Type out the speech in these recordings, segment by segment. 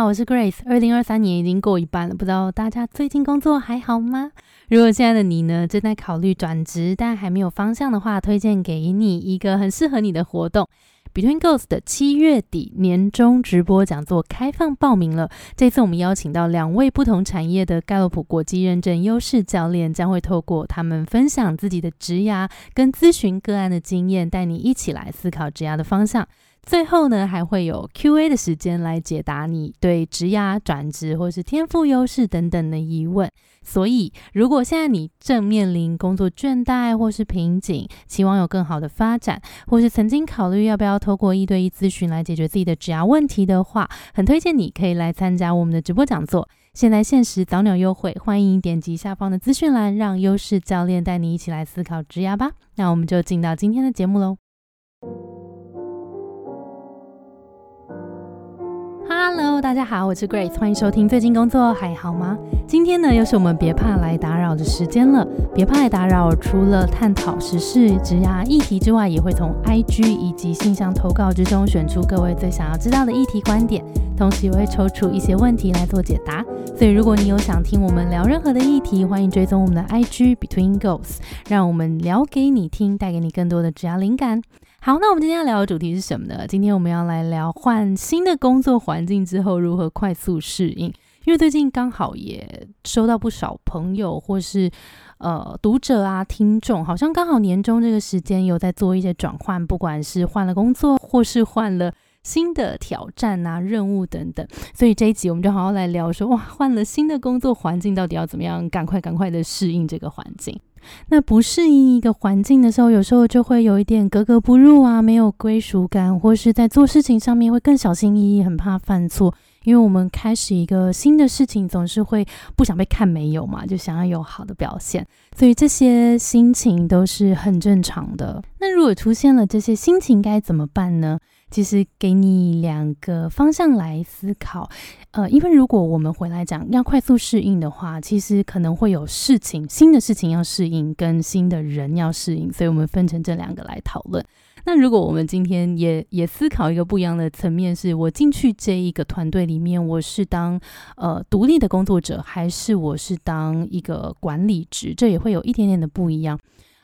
好，我是 Grace。二零二三年已经过一半了，不知道大家最近工作还好吗？如果现在的你呢正在考虑转职，但还没有方向的话，推荐给你一个很适合你的活动。Between Goals 的七月底年终直播讲座开放报名了。这次我们邀请到两位不同产业的盖洛普国际认证优势教练，将会透过他们分享自己的职涯跟咨询个案的经验，带你一起来思考职涯的方向。最后呢，还会有 Q&A 的时间来解答你对职涯转职或是天赋优势等等的疑问。所以，如果现在你正面临工作倦怠或是瓶颈，期望有更好的发展，或是曾经考虑要不要透过一对一咨询来解决自己的职涯问题的话，很推荐你可以来参加我们的直播讲座。现在限时早鸟优惠，欢迎点击下方的资讯栏，让优势教练带你一起来思考职涯吧。那我们就进到今天的节目喽。Hello，大家好，我是 Grace，欢迎收听。最近工作还好吗？今天呢，又是我们别怕来打扰的时间了。别怕来打扰，除了探讨时事、职涯议题之外，也会从 IG 以及信箱投稿之中选出各位最想要知道的议题观点，同时也会抽出一些问题来做解答。所以，如果你有想听我们聊任何的议题，欢迎追踪我们的 IG Between Goals，让我们聊给你听，带给你更多的职涯灵感。好，那我们今天要聊的主题是什么呢？今天我们要来聊换新的工作环境之后如何快速适应。因为最近刚好也收到不少朋友或是呃读者啊、听众，好像刚好年终这个时间有在做一些转换，不管是换了工作，或是换了新的挑战啊、任务等等。所以这一集我们就好好来聊说，哇，换了新的工作环境，到底要怎么样赶快赶快的适应这个环境。那不适应一个环境的时候，有时候就会有一点格格不入啊，没有归属感，或是在做事情上面会更小心翼翼，很怕犯错。因为我们开始一个新的事情，总是会不想被看没有嘛，就想要有好的表现，所以这些心情都是很正常的。那如果出现了这些心情，该怎么办呢？其实给你两个方向来思考，呃，因为如果我们回来讲要快速适应的话，其实可能会有事情、新的事情要适应，跟新的人要适应，所以我们分成这两个来讨论。那如果我们今天也也思考一个不一样的层面，是我进去这一个团队里面，我是当呃独立的工作者，还是我是当一个管理职，这也会有一点点的不一样。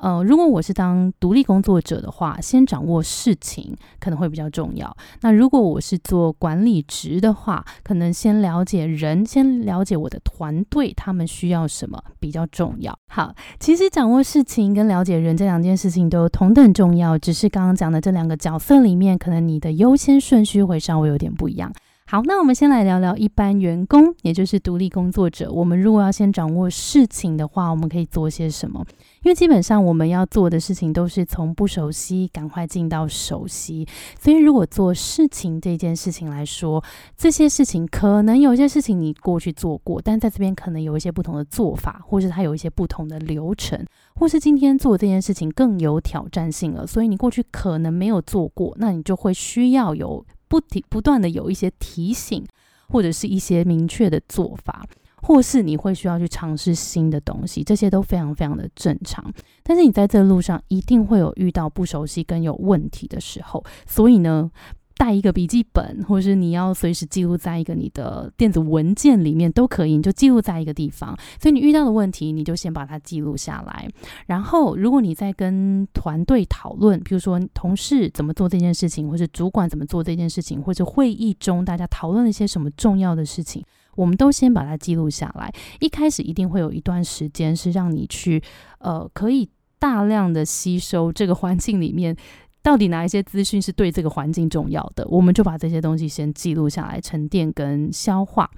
呃，如果我是当独立工作者的话，先掌握事情可能会比较重要。那如果我是做管理职的话，可能先了解人，先了解我的团队他们需要什么比较重要。好，其实掌握事情跟了解人这两件事情都同等重要，只是刚刚讲的这两个角色里面，可能你的优先顺序会稍微有点不一样。好，那我们先来聊聊一般员工，也就是独立工作者。我们如果要先掌握事情的话，我们可以做些什么？因为基本上我们要做的事情都是从不熟悉赶快进到熟悉。所以如果做事情这件事情来说，这些事情可能有些事情你过去做过，但在这边可能有一些不同的做法，或是它有一些不同的流程，或是今天做这件事情更有挑战性了，所以你过去可能没有做过，那你就会需要有。不停不断的有一些提醒，或者是一些明确的做法，或是你会需要去尝试新的东西，这些都非常非常的正常。但是你在这路上一定会有遇到不熟悉跟有问题的时候，所以呢。带一个笔记本，或是你要随时记录在一个你的电子文件里面都可以，你就记录在一个地方。所以你遇到的问题，你就先把它记录下来。然后，如果你在跟团队讨论，比如说同事怎么做这件事情，或是主管怎么做这件事情，或者会议中大家讨论了一些什么重要的事情，我们都先把它记录下来。一开始一定会有一段时间是让你去，呃，可以大量的吸收这个环境里面。到底哪一些资讯是对这个环境重要的？我们就把这些东西先记录下来，沉淀跟消化。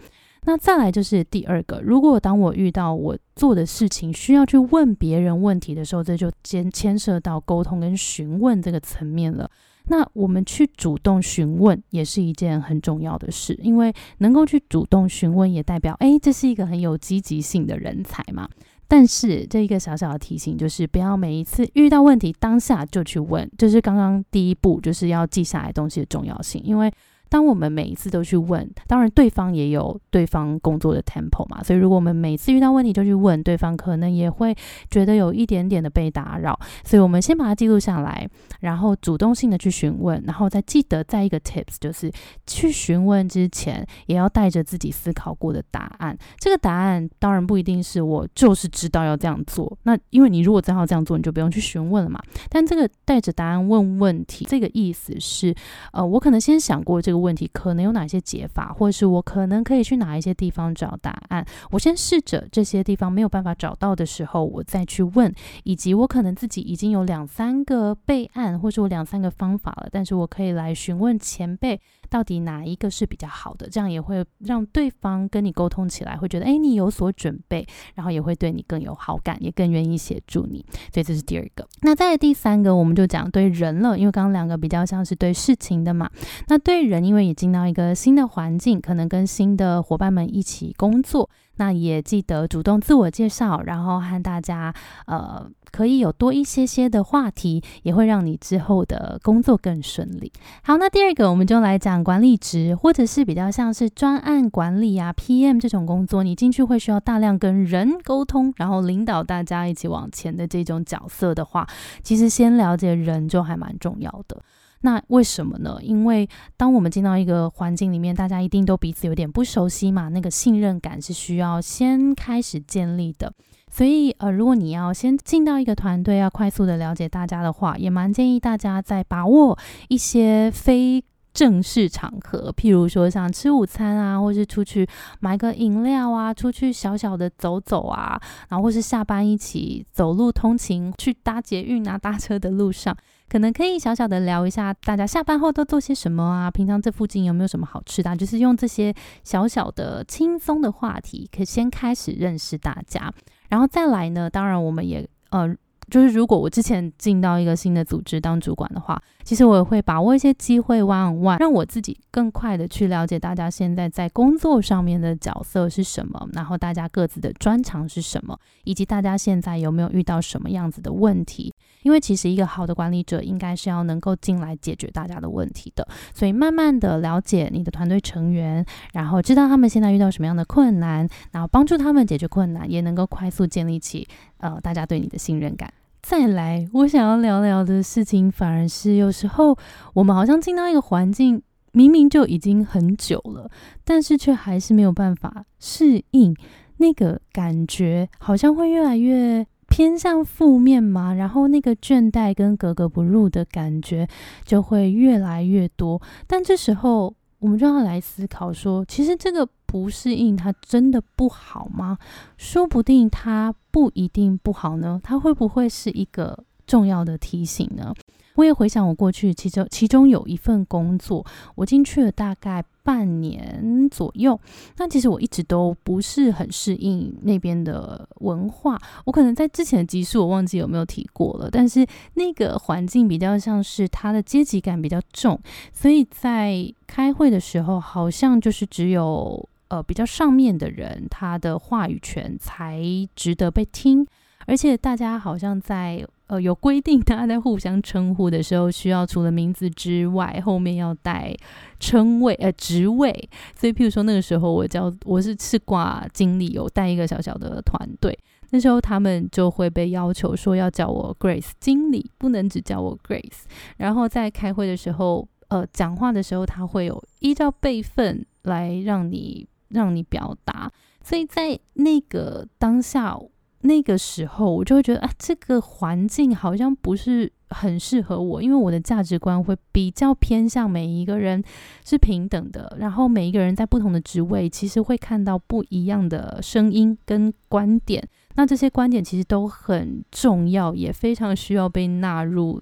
那再来就是第二个，如果当我遇到我做的事情需要去问别人问题的时候，这就牵牵涉到沟通跟询问这个层面了。那我们去主动询问也是一件很重要的事，因为能够去主动询问，也代表哎，这是一个很有积极性的人才嘛。但是这一个小小的提醒就是，不要每一次遇到问题当下就去问，就是刚刚第一步就是要记下来东西的重要性。因为当我们每一次都去问，当然对方也有对方工作的 tempo 嘛，所以如果我们每次遇到问题就去问对方，可能也会觉得有一点点的被打扰。所以我们先把它记录下来，然后主动性的去询问，然后再记得再一个 tips 就是去询问之前也要带着自己思考过的答案。这个答案当然不一定是我就是知道要这样做，那因为你如果真要这样做，你就不用去询问了嘛。但这个带着答案问问题，这个意思是，呃，我可能先想过这个问题可能有哪些解法，或者是我可能可以去哪一些地方找答案。我先试着这些地方没有办法找到的时候，我再去问，以及我可能自己已经有两三个备案，或者我两三个方法了，但是我可以来询问前辈。到底哪一个是比较好的？这样也会让对方跟你沟通起来，会觉得哎，你有所准备，然后也会对你更有好感，也更愿意协助你。所以这是第二个。那在第三个，我们就讲对人了，因为刚刚两个比较像是对事情的嘛。那对人，因为也进到一个新的环境，可能跟新的伙伴们一起工作。那也记得主动自我介绍，然后和大家呃可以有多一些些的话题，也会让你之后的工作更顺利。好，那第二个我们就来讲管理职，或者是比较像是专案管理啊 PM 这种工作，你进去会需要大量跟人沟通，然后领导大家一起往前的这种角色的话，其实先了解人就还蛮重要的。那为什么呢？因为当我们进到一个环境里面，大家一定都彼此有点不熟悉嘛，那个信任感是需要先开始建立的。所以，呃，如果你要先进到一个团队，要快速的了解大家的话，也蛮建议大家在把握一些非正式场合，譬如说像吃午餐啊，或是出去买个饮料啊，出去小小的走走啊，然后或是下班一起走路通勤去搭捷运啊、搭车的路上。可能可以小小的聊一下，大家下班后都做些什么啊？平常这附近有没有什么好吃的？就是用这些小小的轻松的话题，可先开始认识大家，然后再来呢？当然，我们也呃。就是如果我之前进到一个新的组织当主管的话，其实我也会把握一些机会，one on one，让我自己更快的去了解大家现在在工作上面的角色是什么，然后大家各自的专长是什么，以及大家现在有没有遇到什么样子的问题。因为其实一个好的管理者应该是要能够进来解决大家的问题的，所以慢慢的了解你的团队成员，然后知道他们现在遇到什么样的困难，然后帮助他们解决困难，也能够快速建立起呃大家对你的信任感。再来，我想要聊聊的事情，反而是有时候我们好像进到一个环境，明明就已经很久了，但是却还是没有办法适应那个感觉，好像会越来越偏向负面嘛，然后那个倦怠跟格格不入的感觉就会越来越多。但这时候，我们就要来思考说，其实这个。不适应，它真的不好吗？说不定它不一定不好呢。它会不会是一个重要的提醒呢？我也回想我过去，其中其中有一份工作，我进去了大概半年左右。那其实我一直都不是很适应那边的文化。我可能在之前的集数我忘记有没有提过了，但是那个环境比较像是它的阶级感比较重，所以在开会的时候，好像就是只有呃比较上面的人，他的话语权才值得被听，而且大家好像在。呃，有规定，大家在互相称呼的时候，需要除了名字之外，后面要带称谓，呃，职位。所以，譬如说那个时候，我叫我是是挂经理，有带一个小小的团队，那时候他们就会被要求说要叫我 Grace 经理，不能只叫我 Grace。然后在开会的时候，呃，讲话的时候，他会有依照辈分来让你让你表达。所以在那个当下。那个时候，我就会觉得啊，这个环境好像不是很适合我，因为我的价值观会比较偏向每一个人是平等的，然后每一个人在不同的职位，其实会看到不一样的声音跟观点。那这些观点其实都很重要，也非常需要被纳入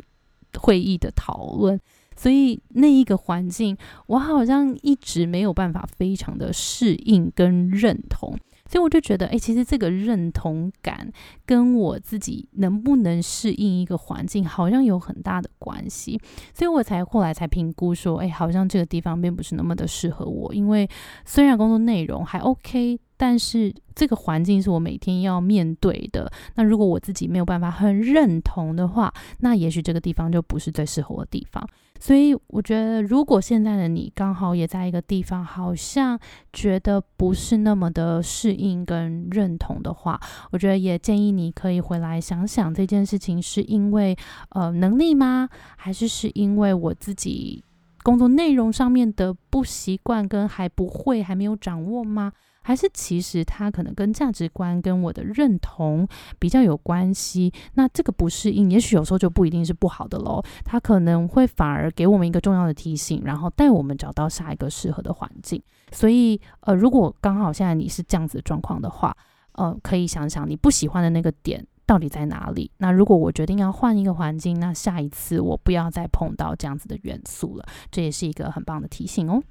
会议的讨论。所以那一个环境，我好像一直没有办法非常的适应跟认同。所以我就觉得，哎，其实这个认同感跟我自己能不能适应一个环境，好像有很大的关系。所以我才后来才评估说，哎，好像这个地方并不是那么的适合我。因为虽然工作内容还 OK，但是这个环境是我每天要面对的。那如果我自己没有办法很认同的话，那也许这个地方就不是最适合我的地方。所以我觉得，如果现在的你刚好也在一个地方，好像觉得不是那么的适应跟认同的话，我觉得也建议你可以回来想想这件事情，是因为呃能力吗？还是是因为我自己工作内容上面的不习惯跟还不会还没有掌握吗？还是其实它可能跟价值观跟我的认同比较有关系。那这个不适应，也许有时候就不一定是不好的喽。它可能会反而给我们一个重要的提醒，然后带我们找到下一个适合的环境。所以，呃，如果刚好现在你是这样子的状况的话，呃，可以想想你不喜欢的那个点到底在哪里。那如果我决定要换一个环境，那下一次我不要再碰到这样子的元素了。这也是一个很棒的提醒哦。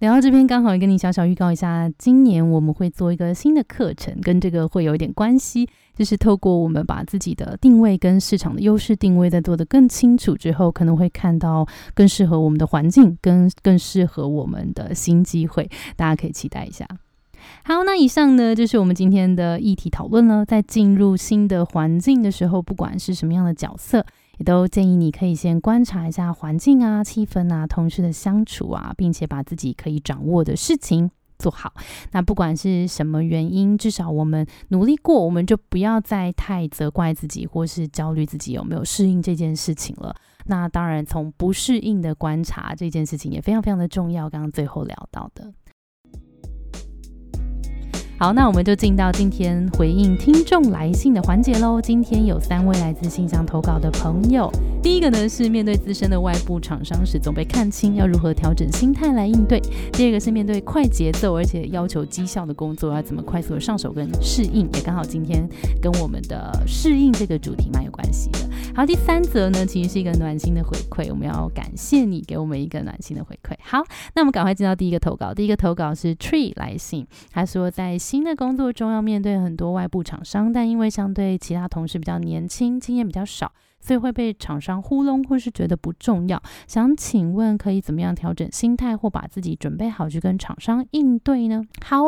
聊到这边，刚好也跟你小小预告一下，今年我们会做一个新的课程，跟这个会有一点关系，就是透过我们把自己的定位跟市场的优势定位再做得更清楚之后，可能会看到更适合我们的环境，跟更适合我们的新机会，大家可以期待一下。好，那以上呢就是我们今天的议题讨论了，在进入新的环境的时候，不管是什么样的角色。也都建议你可以先观察一下环境啊、气氛啊、同事的相处啊，并且把自己可以掌握的事情做好。那不管是什么原因，至少我们努力过，我们就不要再太责怪自己，或是焦虑自己有没有适应这件事情了。那当然，从不适应的观察这件事情也非常非常的重要。刚刚最后聊到的。好，那我们就进到今天回应听众来信的环节喽。今天有三位来自信箱投稿的朋友。第一个呢是面对自身的外部厂商时总被看清，要如何调整心态来应对？第二个是面对快节奏而且要求绩效的工作，要怎么快速的上手跟适应？也刚好今天跟我们的适应这个主题蛮有关系的。好，第三则呢其实是一个暖心的回馈，我们要感谢你给我们一个暖心的回馈。好，那我们赶快进到第一个投稿。第一个投稿是 Tree 来信，他说在。新的工作中要面对很多外部厂商，但因为相对其他同事比较年轻，经验比较少，所以会被厂商糊弄，或是觉得不重要。想请问可以怎么样调整心态，或把自己准备好去跟厂商应对呢？好，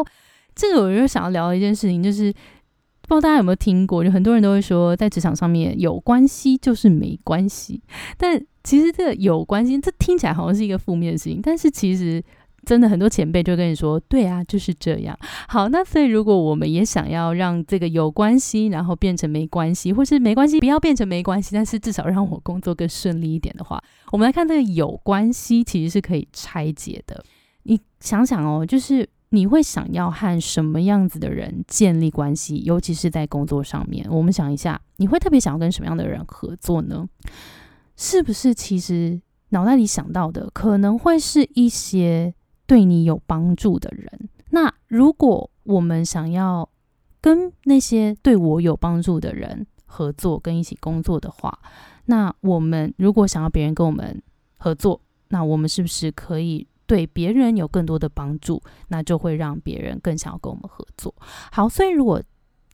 这个我就想要聊一件事情，就是不知道大家有没有听过，就很多人都会说，在职场上面有关系就是没关系，但其实这个有关系，这听起来好像是一个负面的事情，但是其实。真的很多前辈就跟你说，对啊，就是这样。好，那所以如果我们也想要让这个有关系，然后变成没关系，或是没关系不要变成没关系，但是至少让我工作更顺利一点的话，我们来看这个有关系其实是可以拆解的。你想想哦，就是你会想要和什么样子的人建立关系，尤其是在工作上面。我们想一下，你会特别想要跟什么样的人合作呢？是不是其实脑袋里想到的可能会是一些。对你有帮助的人，那如果我们想要跟那些对我有帮助的人合作，跟一起工作的话，那我们如果想要别人跟我们合作，那我们是不是可以对别人有更多的帮助？那就会让别人更想要跟我们合作。好，所以如果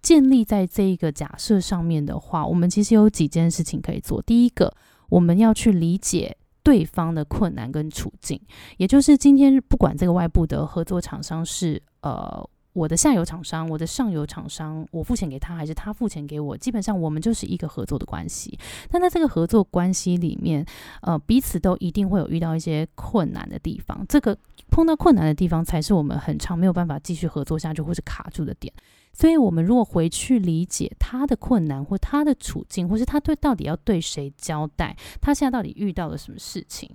建立在这一个假设上面的话，我们其实有几件事情可以做。第一个，我们要去理解。对方的困难跟处境，也就是今天不管这个外部的合作厂商是呃我的下游厂商，我的上游厂商，我付钱给他还是他付钱给我，基本上我们就是一个合作的关系。但在这个合作关系里面，呃，彼此都一定会有遇到一些困难的地方。这个碰到困难的地方，才是我们很长没有办法继续合作下去或是卡住的点。所以，我们如果回去理解他的困难，或他的处境，或是他对到底要对谁交代，他现在到底遇到了什么事情，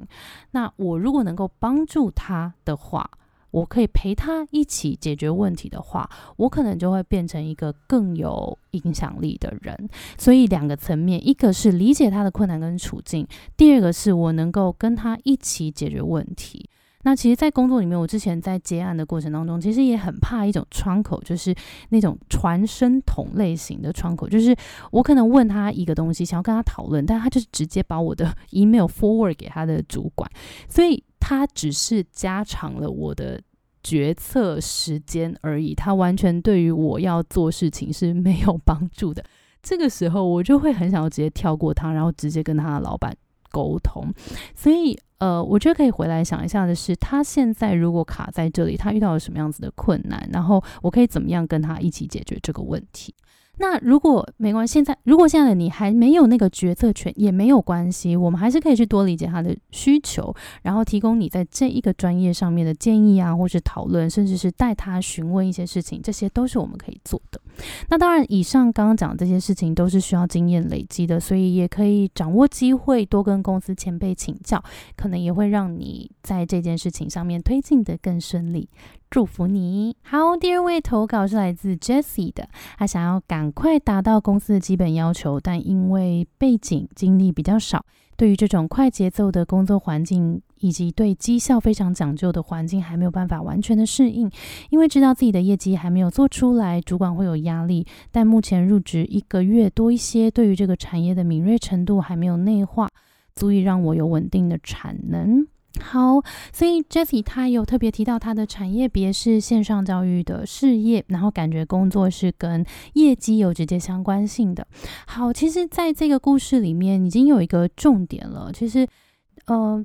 那我如果能够帮助他的话，我可以陪他一起解决问题的话，我可能就会变成一个更有影响力的人。所以，两个层面，一个是理解他的困难跟处境，第二个是我能够跟他一起解决问题。那其实，在工作里面，我之前在接案的过程当中，其实也很怕一种窗口，就是那种传声筒类型的窗口，就是我可能问他一个东西，想要跟他讨论，但他就是直接把我的 email forward 给他的主管，所以他只是加长了我的决策时间而已，他完全对于我要做事情是没有帮助的。这个时候，我就会很想要直接跳过他，然后直接跟他的老板。沟通。所以，呃，我觉得可以回来想一下的是，他现在如果卡在这里，他遇到了什么样子的困难，然后我可以怎么样跟他一起解决这个问题。那如果没关系，现在如果现在的你还没有那个决策权，也没有关系，我们还是可以去多理解他的需求，然后提供你在这一个专业上面的建议啊，或是讨论，甚至是带他询问一些事情，这些都是我们可以做的。那当然，以上刚刚讲的这些事情都是需要经验累积的，所以也可以掌握机会，多跟公司前辈请教，可能也会让你在这件事情上面推进的更顺利。祝福你。好，第二位投稿是来自 Jessie 的，他想要赶快达到公司的基本要求，但因为背景经历比较少，对于这种快节奏的工作环境以及对绩效非常讲究的环境，还没有办法完全的适应。因为知道自己的业绩还没有做出来，主管会有压力。但目前入职一个月多一些，对于这个产业的敏锐程度还没有内化，足以让我有稳定的产能。好，所以 Jessie 他有特别提到他的产业别是线上教育的事业，然后感觉工作是跟业绩有直接相关性的。好，其实在这个故事里面已经有一个重点了，其实呃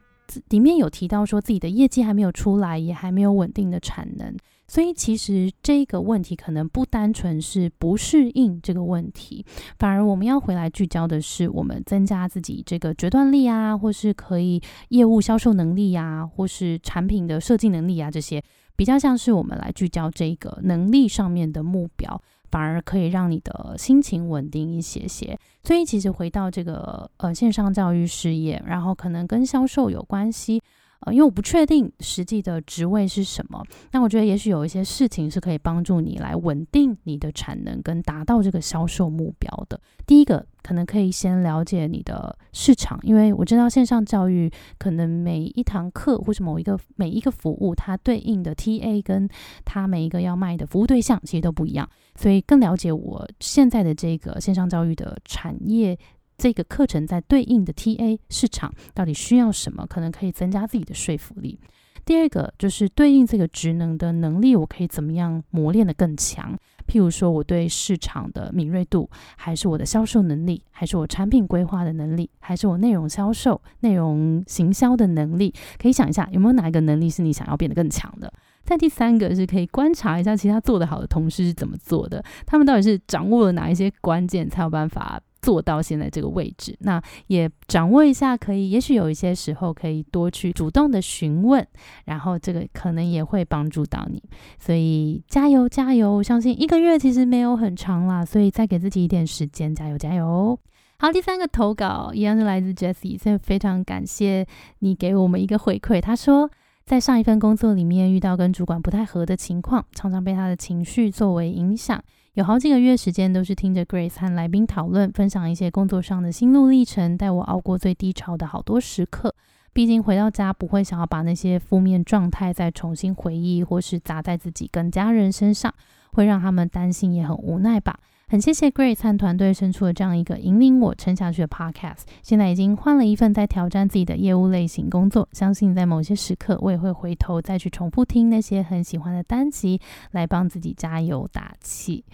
里面有提到说自己的业绩还没有出来，也还没有稳定的产能。所以其实这个问题可能不单纯是不适应这个问题，反而我们要回来聚焦的是我们增加自己这个决断力啊，或是可以业务销售能力啊，或是产品的设计能力啊，这些比较像是我们来聚焦这个能力上面的目标，反而可以让你的心情稳定一些些。所以其实回到这个呃线上教育事业，然后可能跟销售有关系。呃，因为我不确定实际的职位是什么，那我觉得也许有一些事情是可以帮助你来稳定你的产能跟达到这个销售目标的。第一个，可能可以先了解你的市场，因为我知道线上教育可能每一堂课或是某一个每一个服务，它对应的 TA 跟它每一个要卖的服务对象其实都不一样，所以更了解我现在的这个线上教育的产业。这个课程在对应的 TA 市场到底需要什么，可能可以增加自己的说服力。第二个就是对应这个职能的能力，我可以怎么样磨练的更强？譬如说，我对市场的敏锐度，还是我的销售能力，还是我产品规划的能力，还是我内容销售、内容行销的能力？可以想一下，有没有哪一个能力是你想要变得更强的？再第三个是可以观察一下其他做得好的同事是怎么做的，他们到底是掌握了哪一些关键，才有办法。做到现在这个位置，那也掌握一下，可以，也许有一些时候可以多去主动的询问，然后这个可能也会帮助到你，所以加油加油！相信一个月其实没有很长啦，所以再给自己一点时间，加油加油！好，第三个投稿一样是来自 Jessie，所以非常感谢你给我们一个回馈。他说，在上一份工作里面遇到跟主管不太合的情况，常常被他的情绪作为影响。有好几个月时间都是听着 Grace 和来宾讨论，分享一些工作上的心路历程，带我熬过最低潮的好多时刻。毕竟回到家不会想要把那些负面状态再重新回忆，或是砸在自己跟家人身上，会让他们担心，也很无奈吧。很谢谢 Grace 和团队生出了这样一个引领我撑下去的 Podcast。现在已经换了一份在挑战自己的业务类型工作，相信在某些时刻，我也会回头再去重复听那些很喜欢的单集，来帮自己加油打气。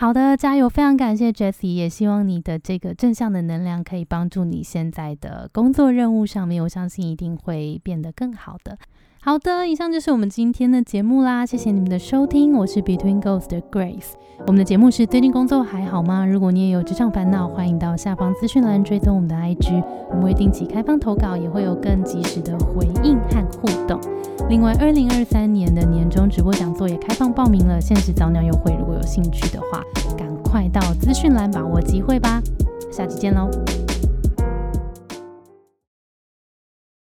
好的，加油！非常感谢 Jessie，也希望你的这个正向的能量可以帮助你现在的工作任务上面，我相信一定会变得更好的。好的，以上就是我们今天的节目啦，谢谢你们的收听，我是 Between Ghost Grace。我们的节目是最近工作还好吗？如果你也有职场烦恼，欢迎到下方资讯栏追踪我们的 IG，我们会定期开放投稿，也会有更及时的回应和互动。另外，二零二三年的年终直播讲座也开放报名了，限时早鸟优惠，如果有兴趣的话，赶快到资讯栏把握机会吧。下期见喽！